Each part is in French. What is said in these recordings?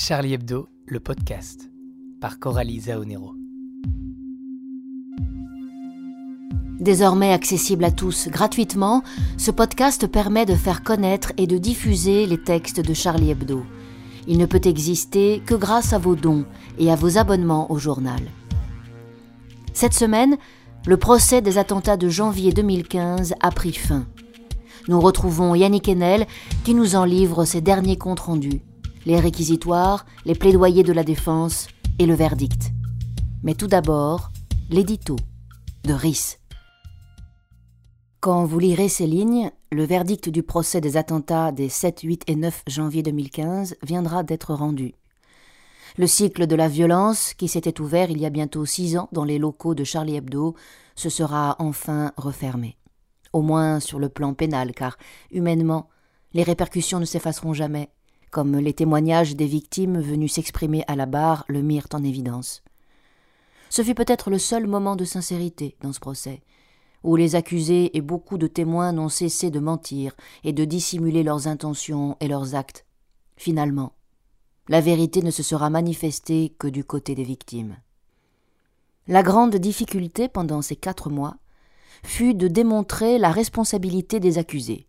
Charlie Hebdo, le podcast, par Coralie Zaonero. Désormais accessible à tous gratuitement, ce podcast permet de faire connaître et de diffuser les textes de Charlie Hebdo. Il ne peut exister que grâce à vos dons et à vos abonnements au journal. Cette semaine, le procès des attentats de janvier 2015 a pris fin. Nous retrouvons Yannick Enel qui nous en livre ses derniers comptes rendus les réquisitoires, les plaidoyers de la défense et le verdict. Mais tout d'abord, l'édito de RIS. Quand vous lirez ces lignes, le verdict du procès des attentats des 7, 8 et 9 janvier 2015 viendra d'être rendu. Le cycle de la violence, qui s'était ouvert il y a bientôt six ans dans les locaux de Charlie Hebdo, se sera enfin refermé. Au moins sur le plan pénal, car, humainement, les répercussions ne s'effaceront jamais comme les témoignages des victimes venues s'exprimer à la barre le mirent en évidence. Ce fut peut-être le seul moment de sincérité dans ce procès, où les accusés et beaucoup de témoins n'ont cessé de mentir et de dissimuler leurs intentions et leurs actes. Finalement, la vérité ne se sera manifestée que du côté des victimes. La grande difficulté pendant ces quatre mois fut de démontrer la responsabilité des accusés,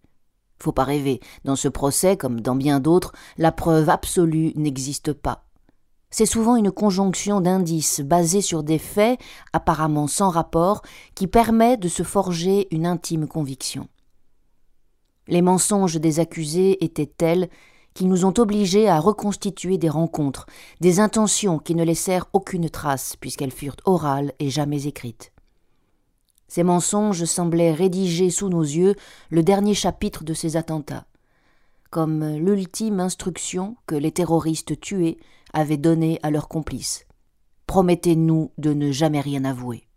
faut pas rêver. Dans ce procès, comme dans bien d'autres, la preuve absolue n'existe pas. C'est souvent une conjonction d'indices basés sur des faits apparemment sans rapport qui permet de se forger une intime conviction. Les mensonges des accusés étaient tels qu'ils nous ont obligés à reconstituer des rencontres, des intentions qui ne laissèrent aucune trace puisqu'elles furent orales et jamais écrites. Ces mensonges semblaient rédiger sous nos yeux le dernier chapitre de ces attentats, comme l'ultime instruction que les terroristes tués avaient donnée à leurs complices. Promettez-nous de ne jamais rien avouer.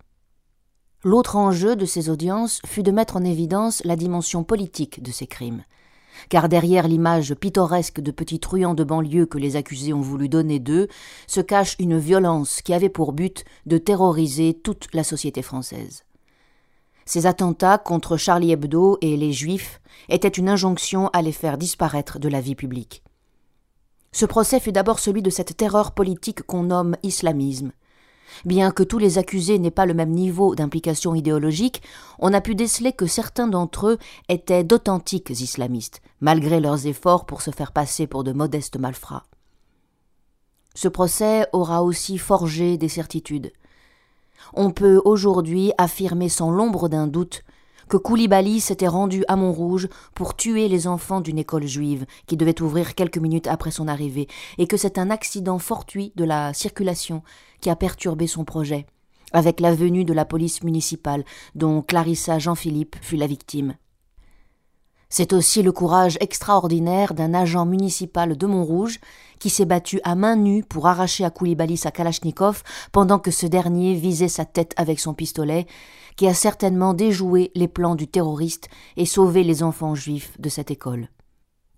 L'autre enjeu de ces audiences fut de mettre en évidence la dimension politique de ces crimes. Car derrière l'image pittoresque de petits truands de banlieue que les accusés ont voulu donner d'eux, se cache une violence qui avait pour but de terroriser toute la société française. Ces attentats contre Charlie Hebdo et les Juifs étaient une injonction à les faire disparaître de la vie publique. Ce procès fut d'abord celui de cette terreur politique qu'on nomme islamisme. Bien que tous les accusés n'aient pas le même niveau d'implication idéologique, on a pu déceler que certains d'entre eux étaient d'authentiques islamistes, malgré leurs efforts pour se faire passer pour de modestes malfrats. Ce procès aura aussi forgé des certitudes on peut aujourd'hui affirmer sans l'ombre d'un doute que Koulibaly s'était rendu à Montrouge pour tuer les enfants d'une école juive qui devait ouvrir quelques minutes après son arrivée, et que c'est un accident fortuit de la circulation qui a perturbé son projet, avec la venue de la police municipale dont Clarissa Jean-Philippe fut la victime. C'est aussi le courage extraordinaire d'un agent municipal de Montrouge qui s'est battu à main nue pour arracher à Koulibaly sa Kalachnikov pendant que ce dernier visait sa tête avec son pistolet, qui a certainement déjoué les plans du terroriste et sauvé les enfants juifs de cette école.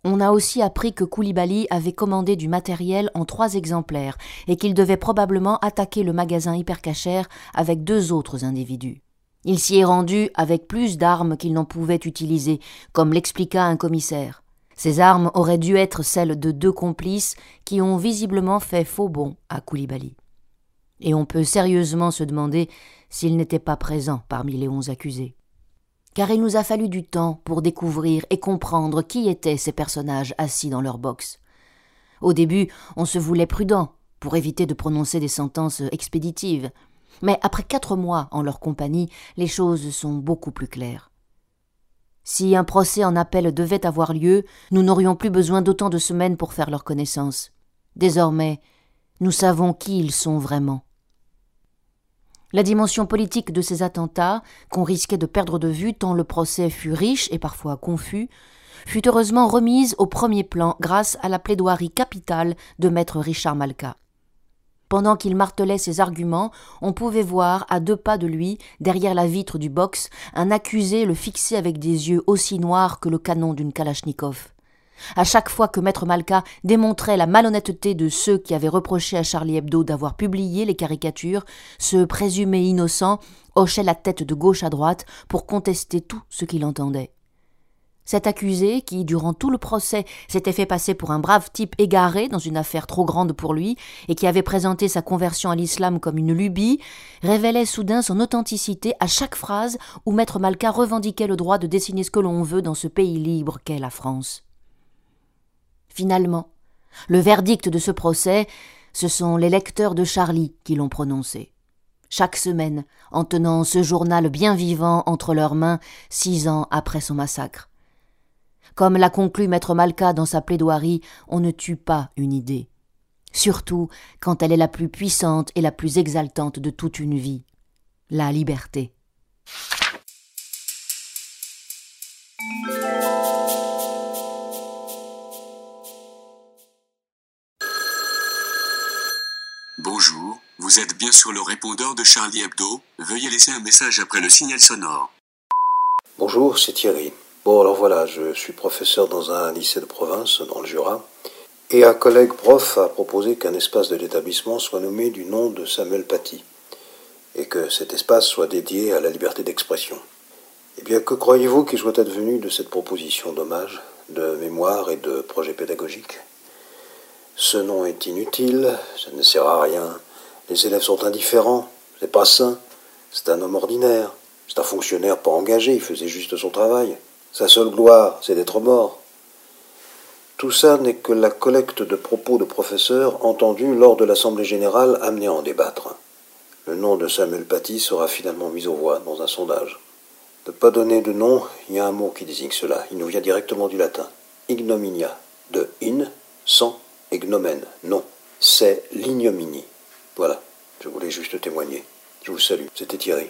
On a aussi appris que Koulibaly avait commandé du matériel en trois exemplaires et qu'il devait probablement attaquer le magasin hypercachère avec deux autres individus. Il s'y est rendu avec plus d'armes qu'il n'en pouvait utiliser, comme l'expliqua un commissaire. Ces armes auraient dû être celles de deux complices qui ont visiblement fait faux bond à Koulibaly. Et on peut sérieusement se demander s'il n'était pas présent parmi les onze accusés. Car il nous a fallu du temps pour découvrir et comprendre qui étaient ces personnages assis dans leur box. Au début, on se voulait prudent pour éviter de prononcer des sentences expéditives. Mais après quatre mois en leur compagnie, les choses sont beaucoup plus claires. Si un procès en appel devait avoir lieu, nous n'aurions plus besoin d'autant de semaines pour faire leur connaissance. Désormais, nous savons qui ils sont vraiment. La dimension politique de ces attentats, qu'on risquait de perdre de vue tant le procès fut riche et parfois confus, fut heureusement remise au premier plan grâce à la plaidoirie capitale de maître Richard Malka. Pendant qu'il martelait ses arguments, on pouvait voir, à deux pas de lui, derrière la vitre du box, un accusé le fixer avec des yeux aussi noirs que le canon d'une Kalachnikov. À chaque fois que Maître Malka démontrait la malhonnêteté de ceux qui avaient reproché à Charlie Hebdo d'avoir publié les caricatures, ce présumé innocent hochait la tête de gauche à droite pour contester tout ce qu'il entendait. Cet accusé, qui, durant tout le procès, s'était fait passer pour un brave type égaré dans une affaire trop grande pour lui, et qui avait présenté sa conversion à l'islam comme une lubie, révélait soudain son authenticité à chaque phrase où Maître Malka revendiquait le droit de dessiner ce que l'on veut dans ce pays libre qu'est la France. Finalement, le verdict de ce procès, ce sont les lecteurs de Charlie qui l'ont prononcé chaque semaine, en tenant ce journal bien vivant entre leurs mains six ans après son massacre. Comme l'a conclu maître Malka dans sa plaidoirie, on ne tue pas une idée, surtout quand elle est la plus puissante et la plus exaltante de toute une vie, la liberté. Bonjour, vous êtes bien sur le répondeur de Charlie Hebdo. Veuillez laisser un message après le signal sonore. Bonjour, c'est Thierry. Bon, alors voilà, je suis professeur dans un lycée de province, dans le Jura, et un collègue prof a proposé qu'un espace de l'établissement soit nommé du nom de Samuel Paty, et que cet espace soit dédié à la liberté d'expression. Eh bien, que croyez-vous qu'il soit advenu de cette proposition d'hommage, de mémoire et de projet pédagogique? Ce nom est inutile, ça ne sert à rien, les élèves sont indifférents, c'est pas sain, c'est un homme ordinaire, c'est un fonctionnaire pas engagé, il faisait juste son travail. Sa seule gloire, c'est d'être mort. Tout ça n'est que la collecte de propos de professeurs entendus lors de l'Assemblée générale amenée à en débattre. Le nom de Samuel Paty sera finalement mis aux voix dans un sondage. Ne pas donner de nom, il y a un mot qui désigne cela. Il nous vient directement du latin. Ignominia. De in, sans, et non. C'est l'ignominie. Voilà, je voulais juste témoigner. Je vous salue. C'était Thierry.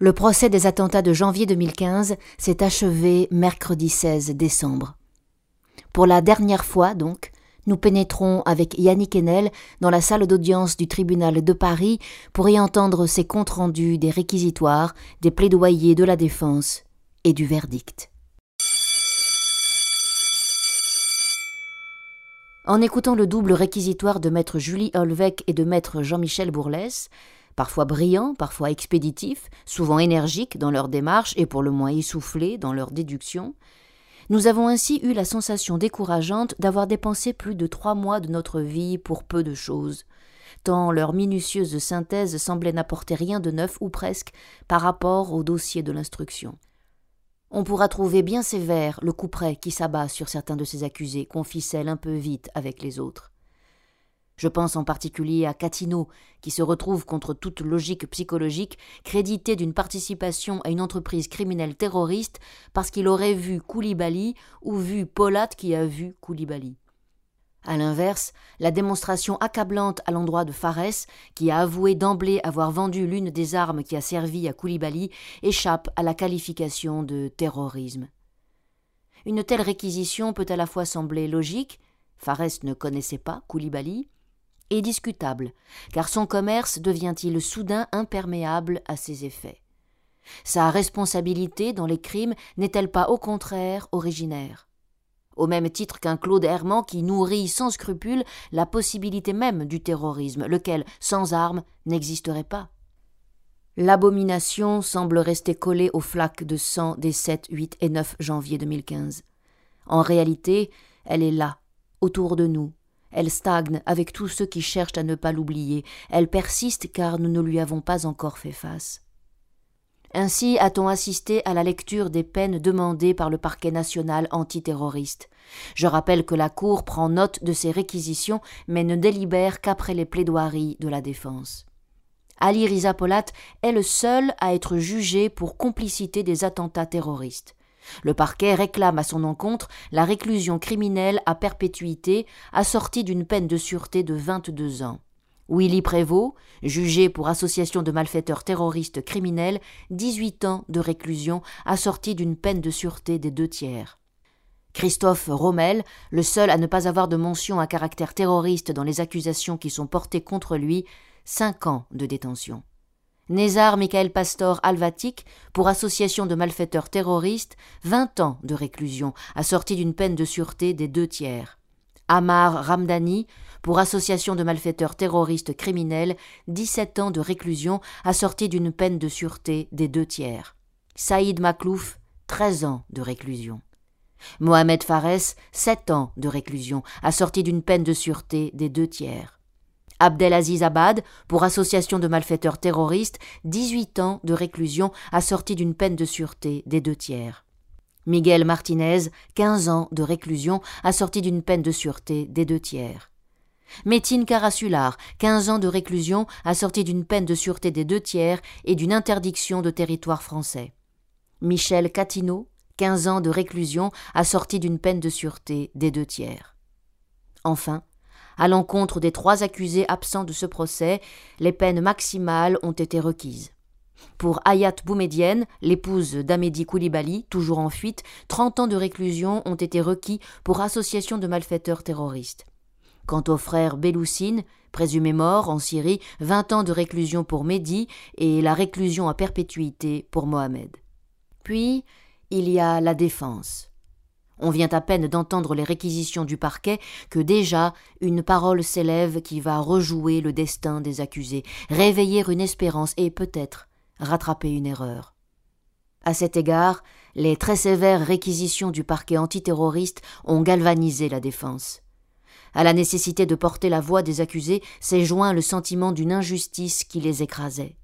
Le procès des attentats de janvier 2015 s'est achevé mercredi 16 décembre. Pour la dernière fois, donc, nous pénétrons avec Yannick Enel dans la salle d'audience du tribunal de Paris pour y entendre ses comptes rendus des réquisitoires, des plaidoyers de la défense et du verdict. En écoutant le double réquisitoire de maître Julie Holvec et de maître Jean-Michel Bourlès, parfois brillants, parfois expéditifs, souvent énergiques dans leur démarche et pour le moins essoufflés dans leur déduction, nous avons ainsi eu la sensation décourageante d'avoir dépensé plus de trois mois de notre vie pour peu de choses, tant leur minutieuse synthèse semblait n'apporter rien de neuf ou presque par rapport au dossier de l'instruction. On pourra trouver bien sévère le couperet qui s'abat sur certains de ces accusés qu'on ficelle un peu vite avec les autres. Je pense en particulier à Catino, qui se retrouve contre toute logique psychologique crédité d'une participation à une entreprise criminelle terroriste parce qu'il aurait vu Koulibaly ou vu Polat qui a vu Koulibaly. À l'inverse, la démonstration accablante à l'endroit de Fares, qui a avoué d'emblée avoir vendu l'une des armes qui a servi à Koulibaly, échappe à la qualification de terrorisme. Une telle réquisition peut à la fois sembler logique, Fares ne connaissait pas Koulibaly, et discutable, car son commerce devient-il soudain imperméable à ses effets? Sa responsabilité dans les crimes n'est-elle pas au contraire originaire? Au même titre qu'un Claude Herman qui nourrit sans scrupule la possibilité même du terrorisme, lequel, sans armes, n'existerait pas. L'abomination semble rester collée aux flaques de sang des 7, 8 et 9 janvier 2015. En réalité, elle est là, autour de nous, elle stagne avec tous ceux qui cherchent à ne pas l'oublier. Elle persiste car nous ne lui avons pas encore fait face. Ainsi a-t-on assisté à la lecture des peines demandées par le parquet national antiterroriste. Je rappelle que la Cour prend note de ces réquisitions, mais ne délibère qu'après les plaidoiries de la défense. Ali Rizapolat est le seul à être jugé pour complicité des attentats terroristes. Le parquet réclame à son encontre la réclusion criminelle à perpétuité assortie d'une peine de sûreté de 22 ans. Willy Prévost, jugé pour association de malfaiteurs terroristes criminels, 18 ans de réclusion assortie d'une peine de sûreté des deux tiers. Christophe Rommel, le seul à ne pas avoir de mention à caractère terroriste dans les accusations qui sont portées contre lui, 5 ans de détention. Nézar Michael Pastor Alvatic, pour association de malfaiteurs terroristes, vingt ans de réclusion, assorti d'une peine de sûreté des deux tiers. Amar Ramdani, pour association de malfaiteurs terroristes criminels, 17 ans de réclusion assortis d'une peine de sûreté des deux tiers. Saïd Maklouf, 13 ans de réclusion. Mohamed Fares, 7 ans de réclusion, assorti d'une peine de sûreté des deux tiers. Abdelaziz Abad, pour association de malfaiteurs terroristes, 18 ans de réclusion assorti d'une peine de sûreté des deux tiers. Miguel Martinez, 15 ans de réclusion assorti d'une peine de sûreté des deux tiers. Métine Carasular, 15 ans de réclusion assorti d'une peine de sûreté des deux tiers et d'une interdiction de territoire français. Michel Catineau, 15 ans de réclusion assorti d'une peine de sûreté des deux tiers. Enfin, à l'encontre des trois accusés absents de ce procès, les peines maximales ont été requises. Pour Hayat Boumedienne, l'épouse d'Amédi Koulibaly, toujours en fuite, 30 ans de réclusion ont été requis pour association de malfaiteurs terroristes. Quant au frère Beloussine, présumé mort en Syrie, 20 ans de réclusion pour Mehdi et la réclusion à perpétuité pour Mohamed. Puis, il y a la défense. On vient à peine d'entendre les réquisitions du parquet que déjà une parole s'élève qui va rejouer le destin des accusés, réveiller une espérance et peut-être rattraper une erreur. À cet égard, les très sévères réquisitions du parquet antiterroriste ont galvanisé la défense. À la nécessité de porter la voix des accusés s'est joint le sentiment d'une injustice qui les écrasait.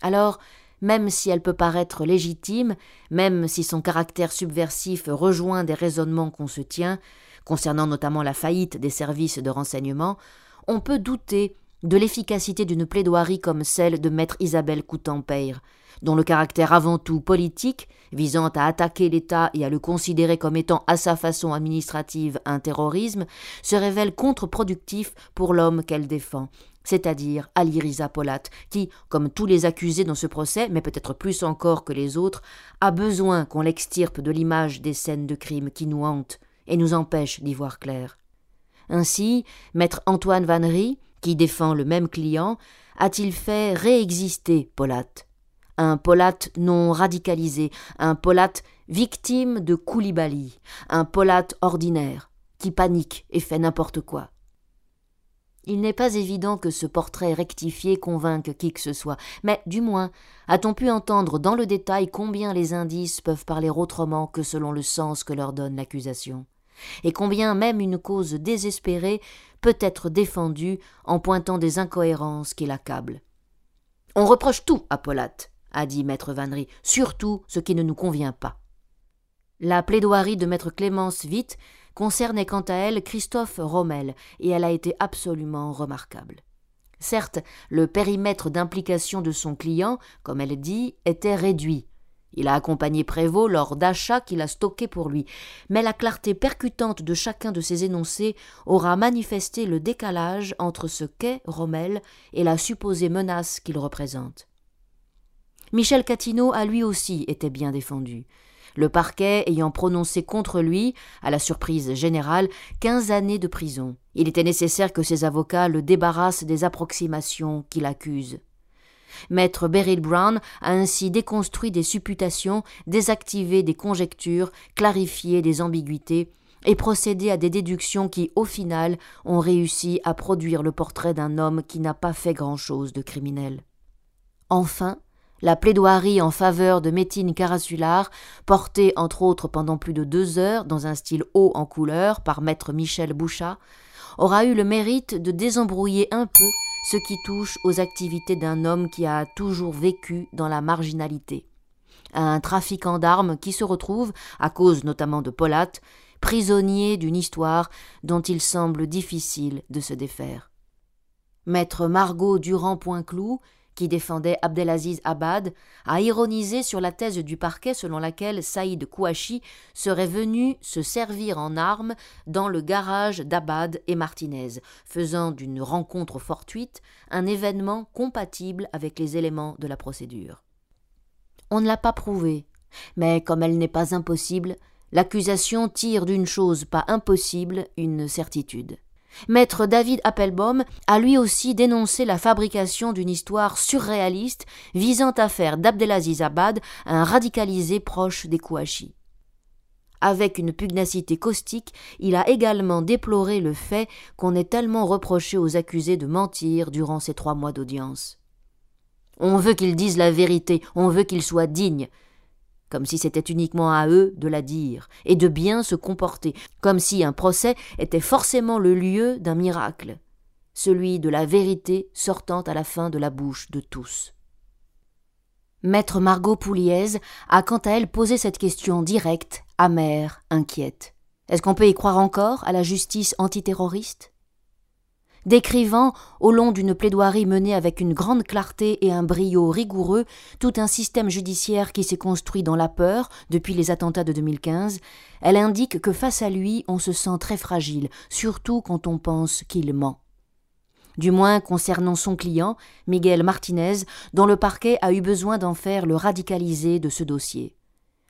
Alors, même si elle peut paraître légitime, même si son caractère subversif rejoint des raisonnements qu'on se tient, concernant notamment la faillite des services de renseignement, on peut douter de l'efficacité d'une plaidoirie comme celle de maître Isabelle Coutempeyre, dont le caractère avant tout politique, visant à attaquer l'État et à le considérer comme étant à sa façon administrative un terrorisme, se révèle contre-productif pour l'homme qu'elle défend, c'est-à-dire Aliriza Polat, qui, comme tous les accusés dans ce procès, mais peut-être plus encore que les autres, a besoin qu'on l'extirpe de l'image des scènes de crime qui nous hantent et nous empêchent d'y voir clair. Ainsi, maître Antoine Vannery, qui défend le même client, a-t-il fait réexister Polat un Polat non radicalisé, un Polat victime de Koulibaly, un Polat ordinaire, qui panique et fait n'importe quoi. Il n'est pas évident que ce portrait rectifié convainque qui que ce soit, mais du moins a-t-on pu entendre dans le détail combien les indices peuvent parler autrement que selon le sens que leur donne l'accusation, et combien même une cause désespérée peut être défendue en pointant des incohérences qui l'accablent? On reproche tout à Polat, a dit maître Vannery, surtout ce qui ne nous convient pas. La plaidoirie de maître Clémence Witt concernait quant à elle Christophe Rommel, et elle a été absolument remarquable. Certes, le périmètre d'implication de son client, comme elle dit, était réduit. Il a accompagné Prévost lors d'achats qu'il a stockés pour lui, mais la clarté percutante de chacun de ses énoncés aura manifesté le décalage entre ce qu'est Rommel et la supposée menace qu'il représente. Michel Catineau a lui aussi été bien défendu le parquet ayant prononcé contre lui, à la surprise générale, quinze années de prison. Il était nécessaire que ses avocats le débarrassent des approximations qu'il accuse. Maître Beryl Brown a ainsi déconstruit des supputations, désactivé des conjectures, clarifié des ambiguïtés, et procédé à des déductions qui, au final, ont réussi à produire le portrait d'un homme qui n'a pas fait grand-chose de criminel. Enfin, la plaidoirie en faveur de Métine Carasular, portée entre autres pendant plus de deux heures dans un style haut en couleur par maître Michel Bouchat, aura eu le mérite de désembrouiller un peu ce qui touche aux activités d'un homme qui a toujours vécu dans la marginalité. Un trafiquant d'armes qui se retrouve, à cause notamment de Polat, prisonnier d'une histoire dont il semble difficile de se défaire. Maître Margot Durand-Poinclou, qui défendait Abdelaziz Abad, a ironisé sur la thèse du parquet selon laquelle Saïd Kouachi serait venu se servir en armes dans le garage d'Abad et Martinez, faisant d'une rencontre fortuite un événement compatible avec les éléments de la procédure. On ne l'a pas prouvé, mais comme elle n'est pas impossible, l'accusation tire d'une chose pas impossible une certitude. Maître David Appelbaum a lui aussi dénoncé la fabrication d'une histoire surréaliste visant à faire d'Abdelaziz Abad un radicalisé proche des Kouachi. Avec une pugnacité caustique, il a également déploré le fait qu'on ait tellement reproché aux accusés de mentir durant ces trois mois d'audience. On veut qu'ils disent la vérité, on veut qu'ils soient dignes, comme si c'était uniquement à eux de la dire, et de bien se comporter, comme si un procès était forcément le lieu d'un miracle, celui de la vérité sortant à la fin de la bouche de tous. Maître Margot Pouliez a quant à elle posé cette question directe, amère, inquiète. Est-ce qu'on peut y croire encore à la justice antiterroriste? Décrivant, au long d'une plaidoirie menée avec une grande clarté et un brio rigoureux, tout un système judiciaire qui s'est construit dans la peur depuis les attentats de 2015, elle indique que face à lui on se sent très fragile, surtout quand on pense qu'il ment. Du moins concernant son client, Miguel Martinez, dont le parquet a eu besoin d'en faire le radicalisé de ce dossier.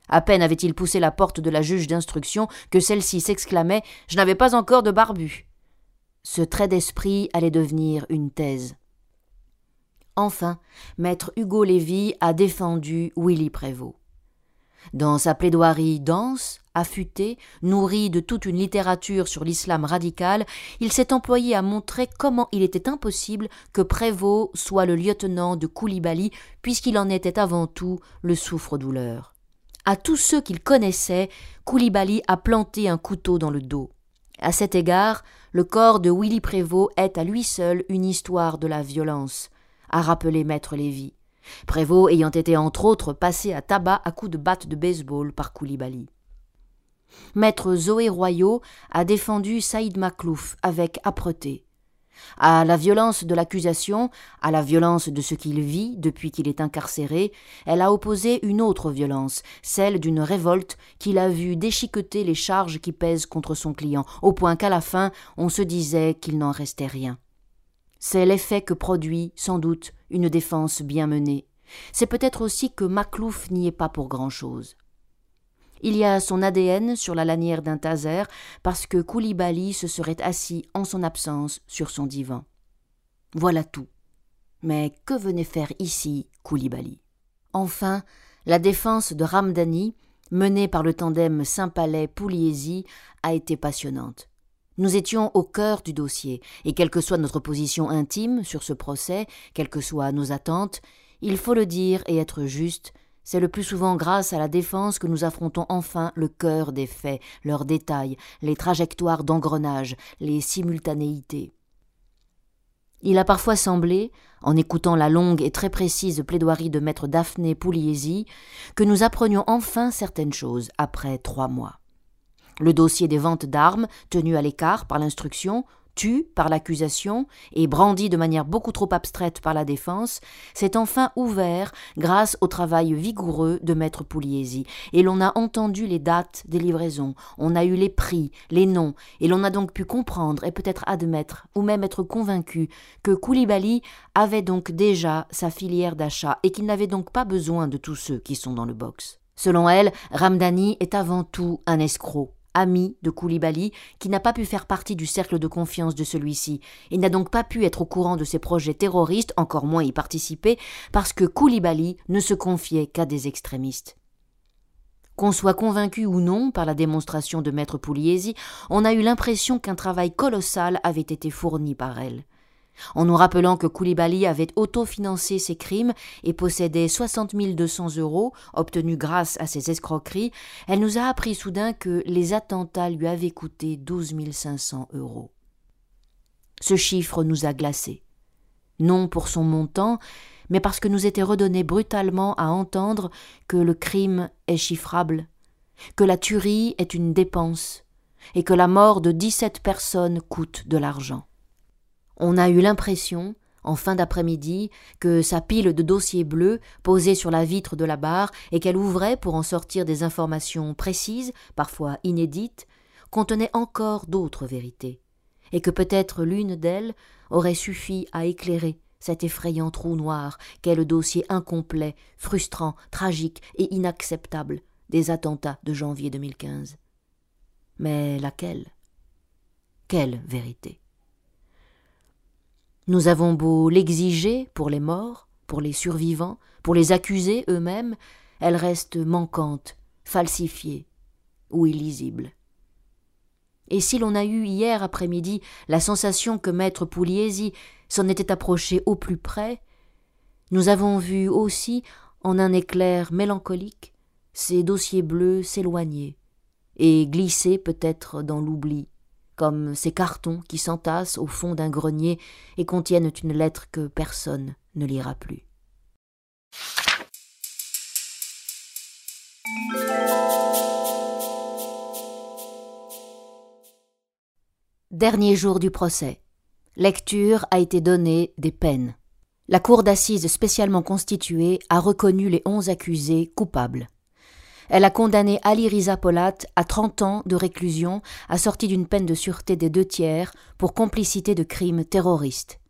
À peine avait-il poussé la porte de la juge d'instruction que celle-ci s'exclamait Je n'avais pas encore de barbu. Ce trait d'esprit allait devenir une thèse. Enfin, maître Hugo Lévy a défendu Willy Prévost. Dans sa plaidoirie dense, affûtée, nourrie de toute une littérature sur l'islam radical, il s'est employé à montrer comment il était impossible que Prévost soit le lieutenant de Koulibaly, puisqu'il en était avant tout le souffre-douleur. À tous ceux qu'il connaissait, Koulibaly a planté un couteau dans le dos. À cet égard, le corps de Willy Prévost est à lui seul une histoire de la violence, a rappelé maître Lévy. Prévost ayant été entre autres passé à tabac à coups de batte de baseball par Koulibaly. Maître Zoé Royaux a défendu Saïd Maklouf avec âpreté. À la violence de l'accusation, à la violence de ce qu'il vit depuis qu'il est incarcéré, elle a opposé une autre violence, celle d'une révolte qu'il a vu déchiqueter les charges qui pèsent contre son client, au point qu'à la fin on se disait qu'il n'en restait rien. C'est l'effet que produit, sans doute, une défense bien menée. C'est peut-être aussi que Maclouf n'y est pas pour grand-chose. Il y a son ADN sur la lanière d'un taser parce que Koulibaly se serait assis en son absence sur son divan. Voilà tout. Mais que venait faire ici Koulibaly? Enfin, la défense de Ramdani, menée par le tandem Saint-Palais-Pouliesi, a été passionnante. Nous étions au cœur du dossier, et quelle que soit notre position intime sur ce procès, quelles que soient nos attentes, il faut le dire et être juste, c'est le plus souvent grâce à la défense que nous affrontons enfin le cœur des faits, leurs détails, les trajectoires d'engrenage, les simultanéités. Il a parfois semblé, en écoutant la longue et très précise plaidoirie de maître Daphné Pugliesi, que nous apprenions enfin certaines choses après trois mois. Le dossier des ventes d'armes, tenu à l'écart par l'instruction, tu par l'accusation et brandi de manière beaucoup trop abstraite par la défense, s'est enfin ouvert grâce au travail vigoureux de maître Pugliesi, et l'on a entendu les dates des livraisons, on a eu les prix, les noms, et l'on a donc pu comprendre et peut-être admettre, ou même être convaincu, que Koulibaly avait donc déjà sa filière d'achat et qu'il n'avait donc pas besoin de tous ceux qui sont dans le box. Selon elle, Ramdani est avant tout un escroc ami de Koulibaly, qui n'a pas pu faire partie du cercle de confiance de celui-ci, et n'a donc pas pu être au courant de ses projets terroristes, encore moins y participer, parce que Koulibaly ne se confiait qu'à des extrémistes. Qu'on soit convaincu ou non par la démonstration de maître Pugliesi, on a eu l'impression qu'un travail colossal avait été fourni par elle en nous rappelant que Koulibaly avait autofinancé ses crimes et possédait 60 200 euros obtenus grâce à ses escroqueries, elle nous a appris soudain que les attentats lui avaient coûté 12 500 euros. Ce chiffre nous a glacés. Non pour son montant, mais parce que nous était redonné brutalement à entendre que le crime est chiffrable, que la tuerie est une dépense, et que la mort de dix-sept personnes coûte de l'argent. On a eu l'impression, en fin d'après-midi, que sa pile de dossiers bleus, posée sur la vitre de la barre, et qu'elle ouvrait pour en sortir des informations précises, parfois inédites, contenait encore d'autres vérités, et que peut-être l'une d'elles aurait suffi à éclairer cet effrayant trou noir qu'est le dossier incomplet, frustrant, tragique et inacceptable des attentats de janvier 2015. Mais laquelle? Quelle vérité? Nous avons beau l'exiger pour les morts, pour les survivants, pour les accusés eux-mêmes, elle reste manquante, falsifiée. ou illisible. Et si l'on a eu hier après-midi la sensation que maître Pugliesi s'en était approché au plus près, nous avons vu aussi, en un éclair mélancolique, ces dossiers bleus s'éloigner et glisser peut-être dans l'oubli, comme ces cartons qui s'entassent au fond d'un grenier et contiennent une lettre que personne ne lira plus. Dernier jour du procès. Lecture a été donnée des peines. La cour d'assises spécialement constituée a reconnu les onze accusés coupables. Elle a condamné Ali Riza Polat à 30 ans de réclusion assortie d'une peine de sûreté des deux tiers pour complicité de crimes terroristes.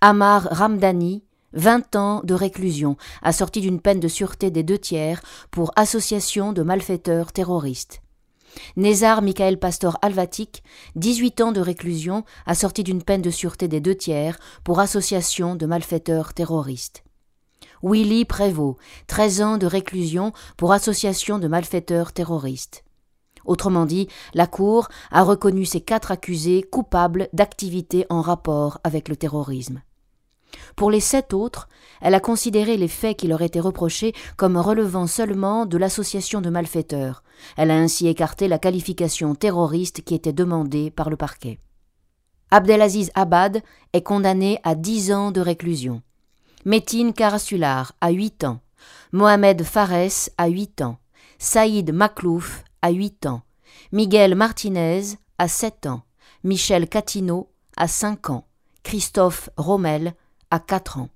Amar Ramdani, 20 ans de réclusion assortie d'une peine de sûreté des deux tiers pour association de malfaiteurs terroristes. Nézar Michael Pastor Alvatic, 18 ans de réclusion, assorti d'une peine de sûreté des deux tiers pour association de malfaiteurs terroristes. Willy Prévost, 13 ans de réclusion pour association de malfaiteurs terroristes. Autrement dit, la Cour a reconnu ces quatre accusés coupables d'activités en rapport avec le terrorisme. Pour les sept autres, elle a considéré les faits qui leur étaient reprochés comme relevant seulement de l'association de malfaiteurs. Elle a ainsi écarté la qualification terroriste qui était demandée par le parquet. Abdelaziz Abad est condamné à dix ans de réclusion. Métine Karasular à huit ans. Mohamed Fares à huit ans. Saïd Maklouf à huit ans. Miguel Martinez à sept ans. Michel Catino à cinq ans. Christophe Rommel à quatre ans.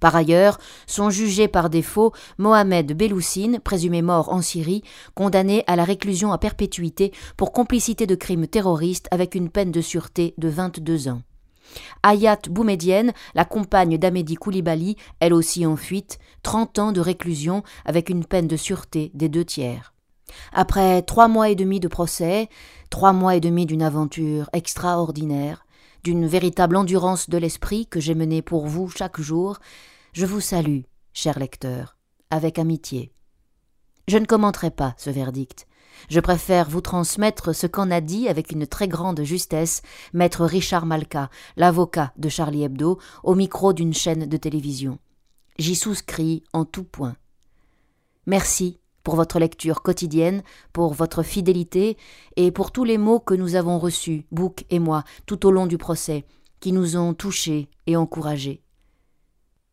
Par ailleurs, sont jugés par défaut Mohamed Beloussine, présumé mort en Syrie, condamné à la réclusion à perpétuité pour complicité de crimes terroristes avec une peine de sûreté de 22 ans. Ayat Boumedienne, la compagne d'Amédi Koulibaly, elle aussi en fuite, 30 ans de réclusion avec une peine de sûreté des deux tiers. Après trois mois et demi de procès, trois mois et demi d'une aventure extraordinaire, d'une véritable endurance de l'esprit que j'ai menée pour vous chaque jour, je vous salue, cher lecteur, avec amitié. Je ne commenterai pas ce verdict. Je préfère vous transmettre ce qu'en a dit avec une très grande justesse maître Richard Malka, l'avocat de Charlie Hebdo, au micro d'une chaîne de télévision. J'y souscris en tout point. Merci pour votre lecture quotidienne, pour votre fidélité et pour tous les mots que nous avons reçus, Bouc et moi, tout au long du procès, qui nous ont touchés et encouragés.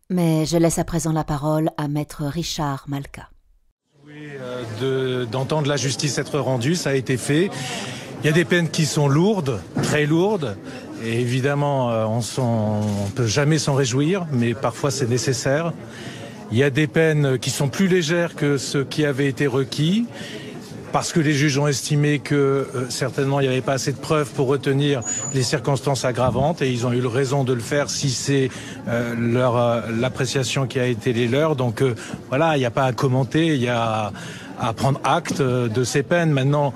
Mais je laisse à présent la parole à maître Richard Malka. Euh, d'entendre la justice être rendue, ça a été fait. Il y a des peines qui sont lourdes, très lourdes, et évidemment, euh, on ne peut jamais s'en réjouir, mais parfois c'est nécessaire. Il y a des peines qui sont plus légères que ce qui avait été requis parce que les juges ont estimé que euh, certainement il n'y avait pas assez de preuves pour retenir les circonstances aggravantes et ils ont eu raison de le faire si c'est euh, leur euh, l'appréciation qui a été les leurs. Donc voilà, il n'y a pas à commenter, il y a à prendre acte de ces peines. Maintenant,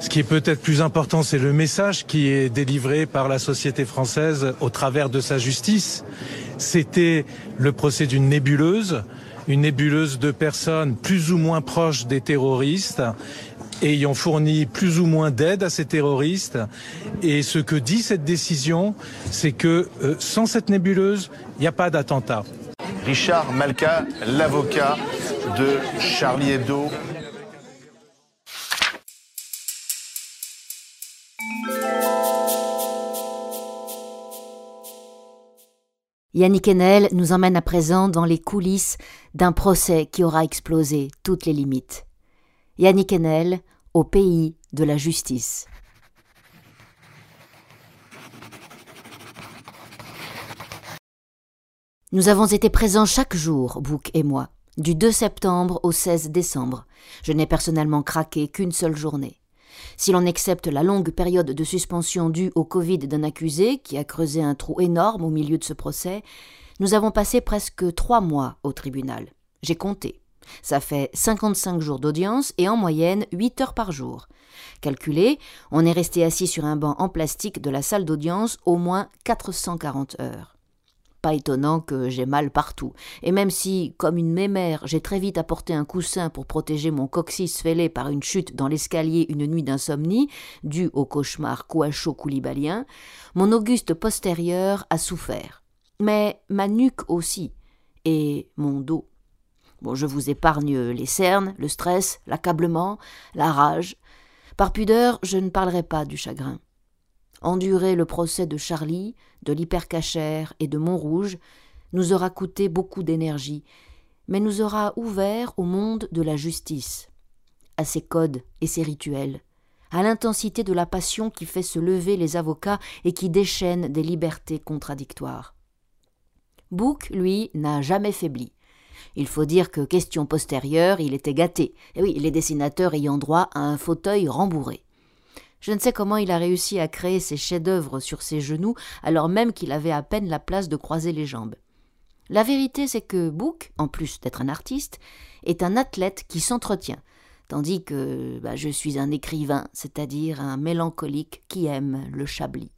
ce qui est peut-être plus important, c'est le message qui est délivré par la société française au travers de sa justice. C'était le procès d'une nébuleuse, une nébuleuse de personnes plus ou moins proches des terroristes ayant fourni plus ou moins d'aide à ces terroristes. Et ce que dit cette décision, c'est que euh, sans cette nébuleuse, il n'y a pas d'attentat. Richard Malka, l'avocat de Charlie Hebdo. Yannick Enel nous emmène à présent dans les coulisses d'un procès qui aura explosé toutes les limites. Yannick Enel au pays de la justice. Nous avons été présents chaque jour, Bouc et moi, du 2 septembre au 16 décembre. Je n'ai personnellement craqué qu'une seule journée. Si l'on accepte la longue période de suspension due au Covid d'un accusé, qui a creusé un trou énorme au milieu de ce procès, nous avons passé presque trois mois au tribunal. J'ai compté. Ça fait 55 jours d'audience et en moyenne 8 heures par jour. Calculé, on est resté assis sur un banc en plastique de la salle d'audience au moins 440 heures. Pas étonnant que j'ai mal partout. Et même si, comme une mémère, j'ai très vite apporté un coussin pour protéger mon coccyx fêlé par une chute dans l'escalier une nuit d'insomnie, due au cauchemar couacho-coulibalien, mon auguste postérieur a souffert. Mais ma nuque aussi, et mon dos. Bon, je vous épargne les cernes, le stress, l'accablement, la rage. Par pudeur, je ne parlerai pas du chagrin. Endurer le procès de Charlie, de l'hypercachère et de Montrouge nous aura coûté beaucoup d'énergie, mais nous aura ouvert au monde de la justice, à ses codes et ses rituels, à l'intensité de la passion qui fait se lever les avocats et qui déchaîne des libertés contradictoires. Bouc, lui, n'a jamais faibli. Il faut dire que, question postérieure, il était gâté, et oui, les dessinateurs ayant droit à un fauteuil rembourré. Je ne sais comment il a réussi à créer ses chefs-d'œuvre sur ses genoux, alors même qu'il avait à peine la place de croiser les jambes. La vérité, c'est que Bouc, en plus d'être un artiste, est un athlète qui s'entretient, tandis que bah, je suis un écrivain, c'est-à-dire un mélancolique qui aime le chablis.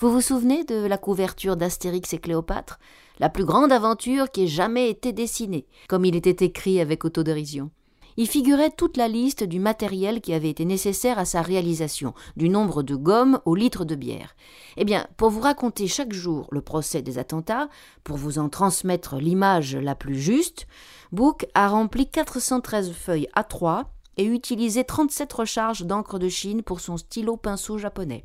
Vous vous souvenez de la couverture d'Astérix et Cléopâtre? La plus grande aventure qui ait jamais été dessinée, comme il était écrit avec autodérision y figurait toute la liste du matériel qui avait été nécessaire à sa réalisation, du nombre de gommes au litre de bière. Eh bien, pour vous raconter chaque jour le procès des attentats, pour vous en transmettre l'image la plus juste, Book a rempli 413 feuilles A3 et utilisé 37 recharges d'encre de Chine pour son stylo pinceau japonais.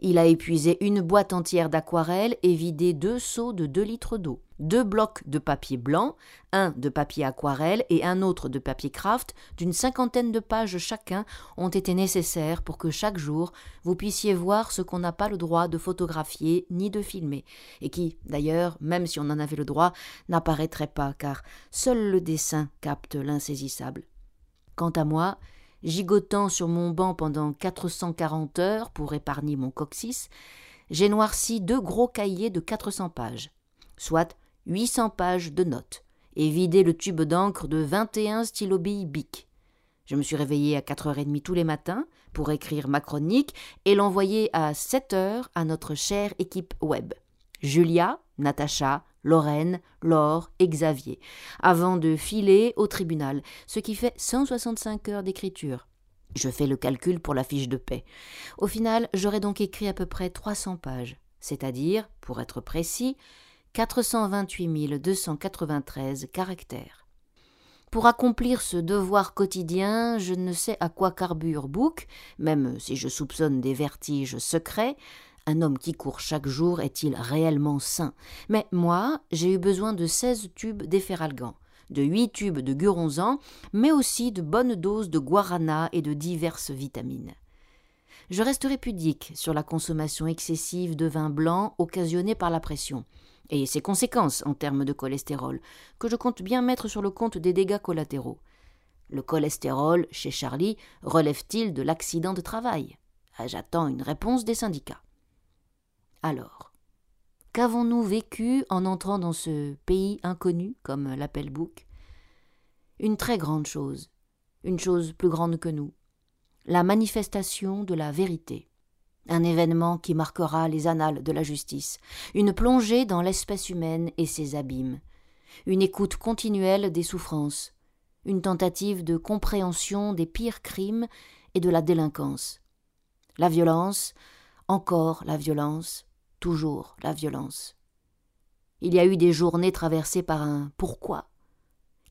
Il a épuisé une boîte entière d'aquarelle et vidé deux seaux de deux litres d'eau. Deux blocs de papier blanc, un de papier aquarelle et un autre de papier craft, d'une cinquantaine de pages chacun, ont été nécessaires pour que chaque jour vous puissiez voir ce qu'on n'a pas le droit de photographier ni de filmer, et qui, d'ailleurs, même si on en avait le droit, n'apparaîtrait pas, car seul le dessin capte l'insaisissable. Quant à moi, gigotant sur mon banc pendant 440 heures pour épargner mon coccyx, j'ai noirci deux gros cahiers de 400 pages, soit 800 pages de notes, et vidé le tube d'encre de 21 stylobilles bic. Je me suis réveillé à 4h30 tous les matins pour écrire ma chronique et l'envoyer à 7 heures à notre chère équipe web. Julia, Natacha, Lorraine, Laure et Xavier, avant de filer au tribunal, ce qui fait 165 heures d'écriture. Je fais le calcul pour la fiche de paix. Au final, j'aurais donc écrit à peu près 300 pages, c'est-à-dire, pour être précis, 428 293 caractères. Pour accomplir ce devoir quotidien, je ne sais à quoi carbure Book, même si je soupçonne des vertiges secrets, un homme qui court chaque jour est-il réellement sain? Mais moi, j'ai eu besoin de seize tubes d'efferalgan, de huit tubes de guronzan, mais aussi de bonnes doses de guarana et de diverses vitamines. Je resterai pudique sur la consommation excessive de vin blanc occasionnée par la pression, et ses conséquences en termes de cholestérol, que je compte bien mettre sur le compte des dégâts collatéraux. Le cholestérol, chez Charlie, relève-t-il de l'accident de travail? Ah, J'attends une réponse des syndicats. Alors, qu'avons-nous vécu en entrant dans ce pays inconnu, comme l'appelle Bouc? Une très grande chose, une chose plus grande que nous, la manifestation de la vérité, un événement qui marquera les annales de la justice, une plongée dans l'espèce humaine et ses abîmes, une écoute continuelle des souffrances, une tentative de compréhension des pires crimes et de la délinquance. La violence, encore la violence, toujours la violence. Il y a eu des journées traversées par un pourquoi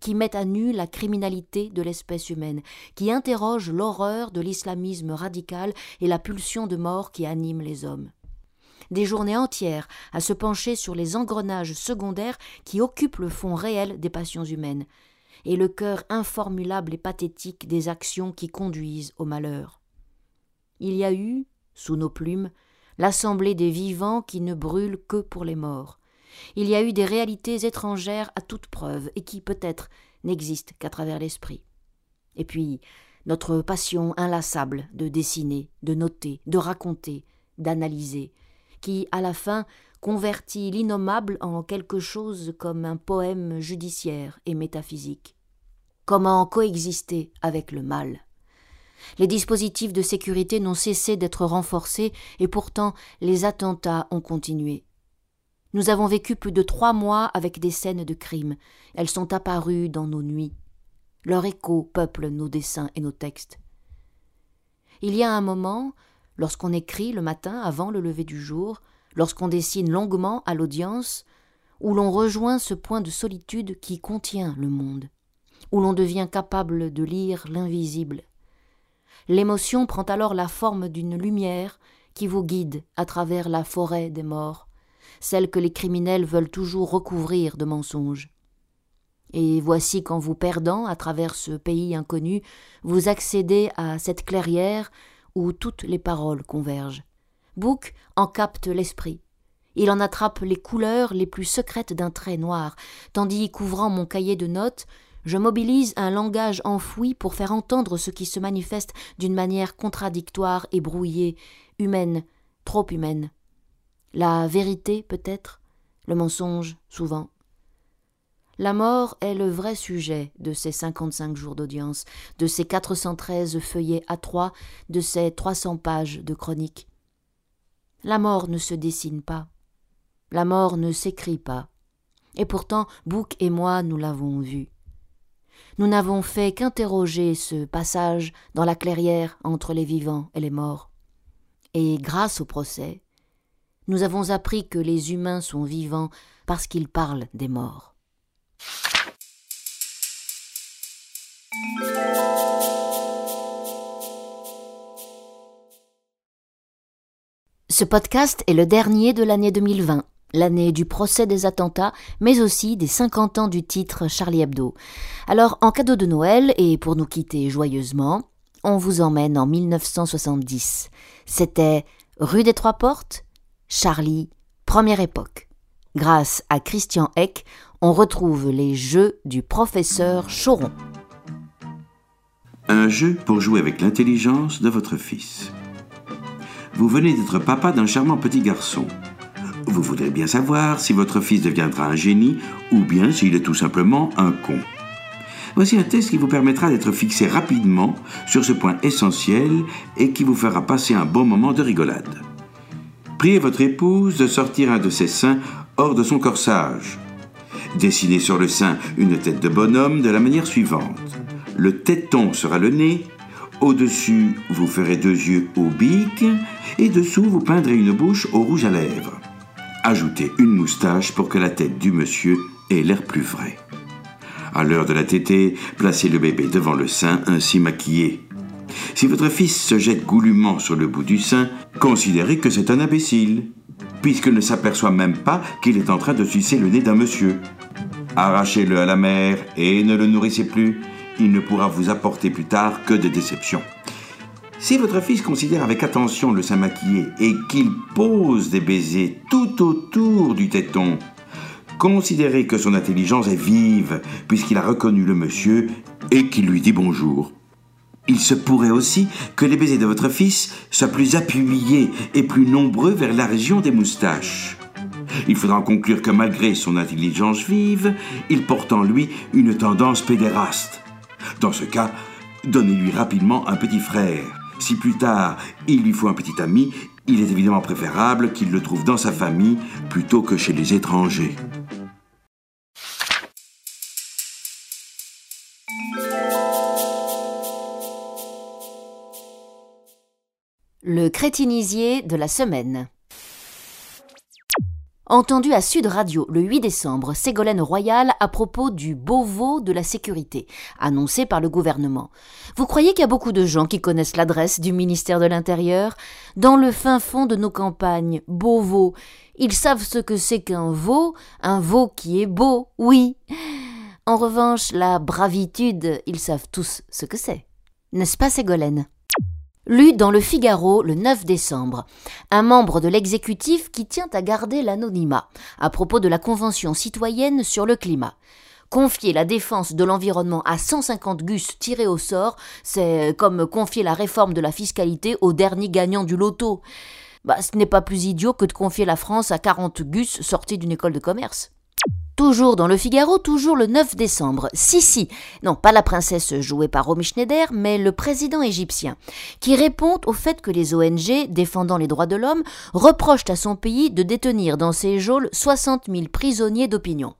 qui met à nu la criminalité de l'espèce humaine, qui interroge l'horreur de l'islamisme radical et la pulsion de mort qui anime les hommes. Des journées entières à se pencher sur les engrenages secondaires qui occupent le fond réel des passions humaines, et le cœur informulable et pathétique des actions qui conduisent au malheur. Il y a eu, sous nos plumes, l'assemblée des vivants qui ne brûlent que pour les morts. Il y a eu des réalités étrangères à toute preuve et qui, peut-être, n'existent qu'à travers l'esprit. Et puis, notre passion inlassable de dessiner, de noter, de raconter, d'analyser, qui, à la fin, convertit l'innommable en quelque chose comme un poème judiciaire et métaphysique. Comment coexister avec le mal? Les dispositifs de sécurité n'ont cessé d'être renforcés et pourtant les attentats ont continué. Nous avons vécu plus de trois mois avec des scènes de crime. Elles sont apparues dans nos nuits. Leur écho peuple nos dessins et nos textes. Il y a un moment, lorsqu'on écrit le matin avant le lever du jour, lorsqu'on dessine longuement à l'audience, où l'on rejoint ce point de solitude qui contient le monde, où l'on devient capable de lire l'invisible. L'émotion prend alors la forme d'une lumière qui vous guide à travers la forêt des morts, celle que les criminels veulent toujours recouvrir de mensonges. Et voici qu'en vous perdant à travers ce pays inconnu, vous accédez à cette clairière où toutes les paroles convergent. Bouc en capte l'esprit. Il en attrape les couleurs les plus secrètes d'un trait noir, tandis qu'ouvrant mon cahier de notes, je mobilise un langage enfoui pour faire entendre ce qui se manifeste d'une manière contradictoire et brouillée, humaine, trop humaine. La vérité, peut-être, le mensonge, souvent? La mort est le vrai sujet de ces cinquante-cinq jours d'audience, de ces quatre cent treize feuillets à trois, de ces trois cents pages de chronique. La mort ne se dessine pas. La mort ne s'écrit pas. Et pourtant, Bouc et moi, nous l'avons vu. Nous n'avons fait qu'interroger ce passage dans la clairière entre les vivants et les morts. Et grâce au procès, nous avons appris que les humains sont vivants parce qu'ils parlent des morts. Ce podcast est le dernier de l'année 2020, l'année du procès des attentats, mais aussi des 50 ans du titre Charlie Hebdo. Alors, en cadeau de Noël, et pour nous quitter joyeusement, on vous emmène en 1970. C'était rue des Trois Portes, Charlie, première époque. Grâce à Christian Eck, on retrouve les jeux du professeur Choron. Un jeu pour jouer avec l'intelligence de votre fils. Vous venez d'être papa d'un charmant petit garçon. Vous voudrez bien savoir si votre fils deviendra un génie ou bien s'il est tout simplement un con. Voici un test qui vous permettra d'être fixé rapidement sur ce point essentiel et qui vous fera passer un bon moment de rigolade. Priez votre épouse de sortir un de ses seins hors de son corsage. Dessinez sur le sein une tête de bonhomme de la manière suivante. Le téton sera le nez, au-dessus vous ferez deux yeux au bic, et dessous vous peindrez une bouche au rouge à lèvres. Ajoutez une moustache pour que la tête du monsieur ait l'air plus vrai. À l'heure de la tétée, placez le bébé devant le sein ainsi maquillé. Si votre fils se jette goulûment sur le bout du sein, considérez que c'est un imbécile, puisqu'il ne s'aperçoit même pas qu'il est en train de sucer le nez d'un monsieur. Arrachez-le à la mer et ne le nourrissez plus. Il ne pourra vous apporter plus tard que des déceptions. Si votre fils considère avec attention le sein maquillé et qu'il pose des baisers tout autour du téton, considérez que son intelligence est vive puisqu'il a reconnu le monsieur et qu'il lui dit bonjour. Il se pourrait aussi que les baisers de votre fils soient plus appuyés et plus nombreux vers la région des moustaches. Il faudra en conclure que malgré son intelligence vive, il porte en lui une tendance pédéraste. Dans ce cas, donnez-lui rapidement un petit frère. Si plus tard il lui faut un petit ami, il est évidemment préférable qu'il le trouve dans sa famille plutôt que chez les étrangers. Le crétinisier de la semaine. Entendu à Sud Radio le 8 décembre, Ségolène Royal à propos du Beauvau de la sécurité, annoncé par le gouvernement. Vous croyez qu'il y a beaucoup de gens qui connaissent l'adresse du ministère de l'Intérieur? Dans le fin fond de nos campagnes, Beauvau, ils savent ce que c'est qu'un veau, un veau qui est beau, oui. En revanche, la bravitude, ils savent tous ce que c'est. N'est-ce pas, Ségolène? Lu dans le Figaro le 9 décembre, un membre de l'exécutif qui tient à garder l'anonymat à propos de la Convention citoyenne sur le climat. Confier la défense de l'environnement à 150 gus tirés au sort, c'est comme confier la réforme de la fiscalité au dernier gagnant du loto. Bah, ce n'est pas plus idiot que de confier la France à 40 gus sortis d'une école de commerce. Toujours dans le Figaro, toujours le 9 décembre. Sissi, non pas la princesse jouée par Romy Schneider, mais le président égyptien, qui répond au fait que les ONG défendant les droits de l'homme reprochent à son pays de détenir dans ses geôles 60 000 prisonniers d'opinion.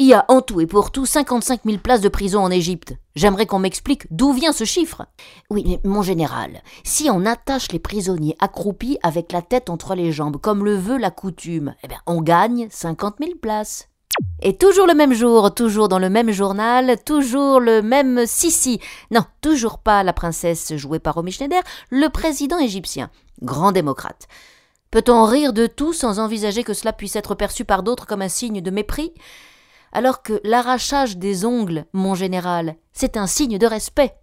Il y a en tout et pour tout 55 000 places de prison en Égypte. J'aimerais qu'on m'explique d'où vient ce chiffre. Oui, mais mon général, si on attache les prisonniers accroupis avec la tête entre les jambes, comme le veut la coutume, eh bien, on gagne 50 000 places. Et toujours le même jour, toujours dans le même journal, toujours le même Sissi. Non, toujours pas la princesse jouée par Romy Schneider, le président égyptien, grand démocrate. Peut-on rire de tout sans envisager que cela puisse être perçu par d'autres comme un signe de mépris? Alors que l'arrachage des ongles, mon général, c'est un signe de respect.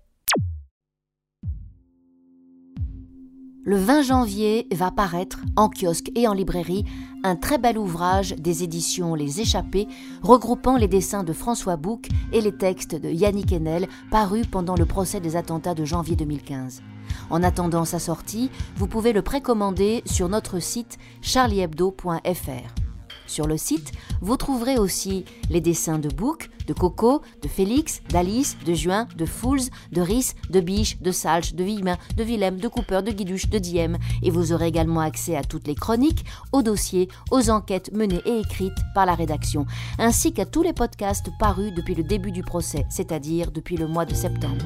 Le 20 janvier va paraître, en kiosque et en librairie, un très bel ouvrage des éditions Les Échappés, regroupant les dessins de François Bouc et les textes de Yannick Enel, parus pendant le procès des attentats de janvier 2015. En attendant sa sortie, vous pouvez le précommander sur notre site charliehebdo.fr. Sur le site, vous trouverez aussi les dessins de Bouc, de Coco, de Félix, d'Alice, de Juin, de Fools, de Rhys, de Biche, de Salch, de Villemin, de Willem, de Cooper, de Guiduche, de Diem. Et vous aurez également accès à toutes les chroniques, aux dossiers, aux enquêtes menées et écrites par la rédaction, ainsi qu'à tous les podcasts parus depuis le début du procès, c'est-à-dire depuis le mois de septembre.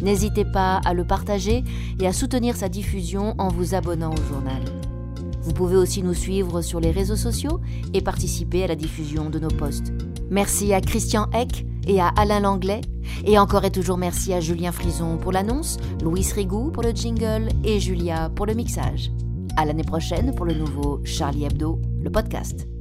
N'hésitez pas à le partager et à soutenir sa diffusion en vous abonnant au journal. Vous pouvez aussi nous suivre sur les réseaux sociaux et participer à la diffusion de nos posts. Merci à Christian Eck et à Alain Langlais. Et encore et toujours merci à Julien Frison pour l'annonce, Louis Rigou pour le jingle et Julia pour le mixage. À l'année prochaine pour le nouveau Charlie Hebdo, le podcast.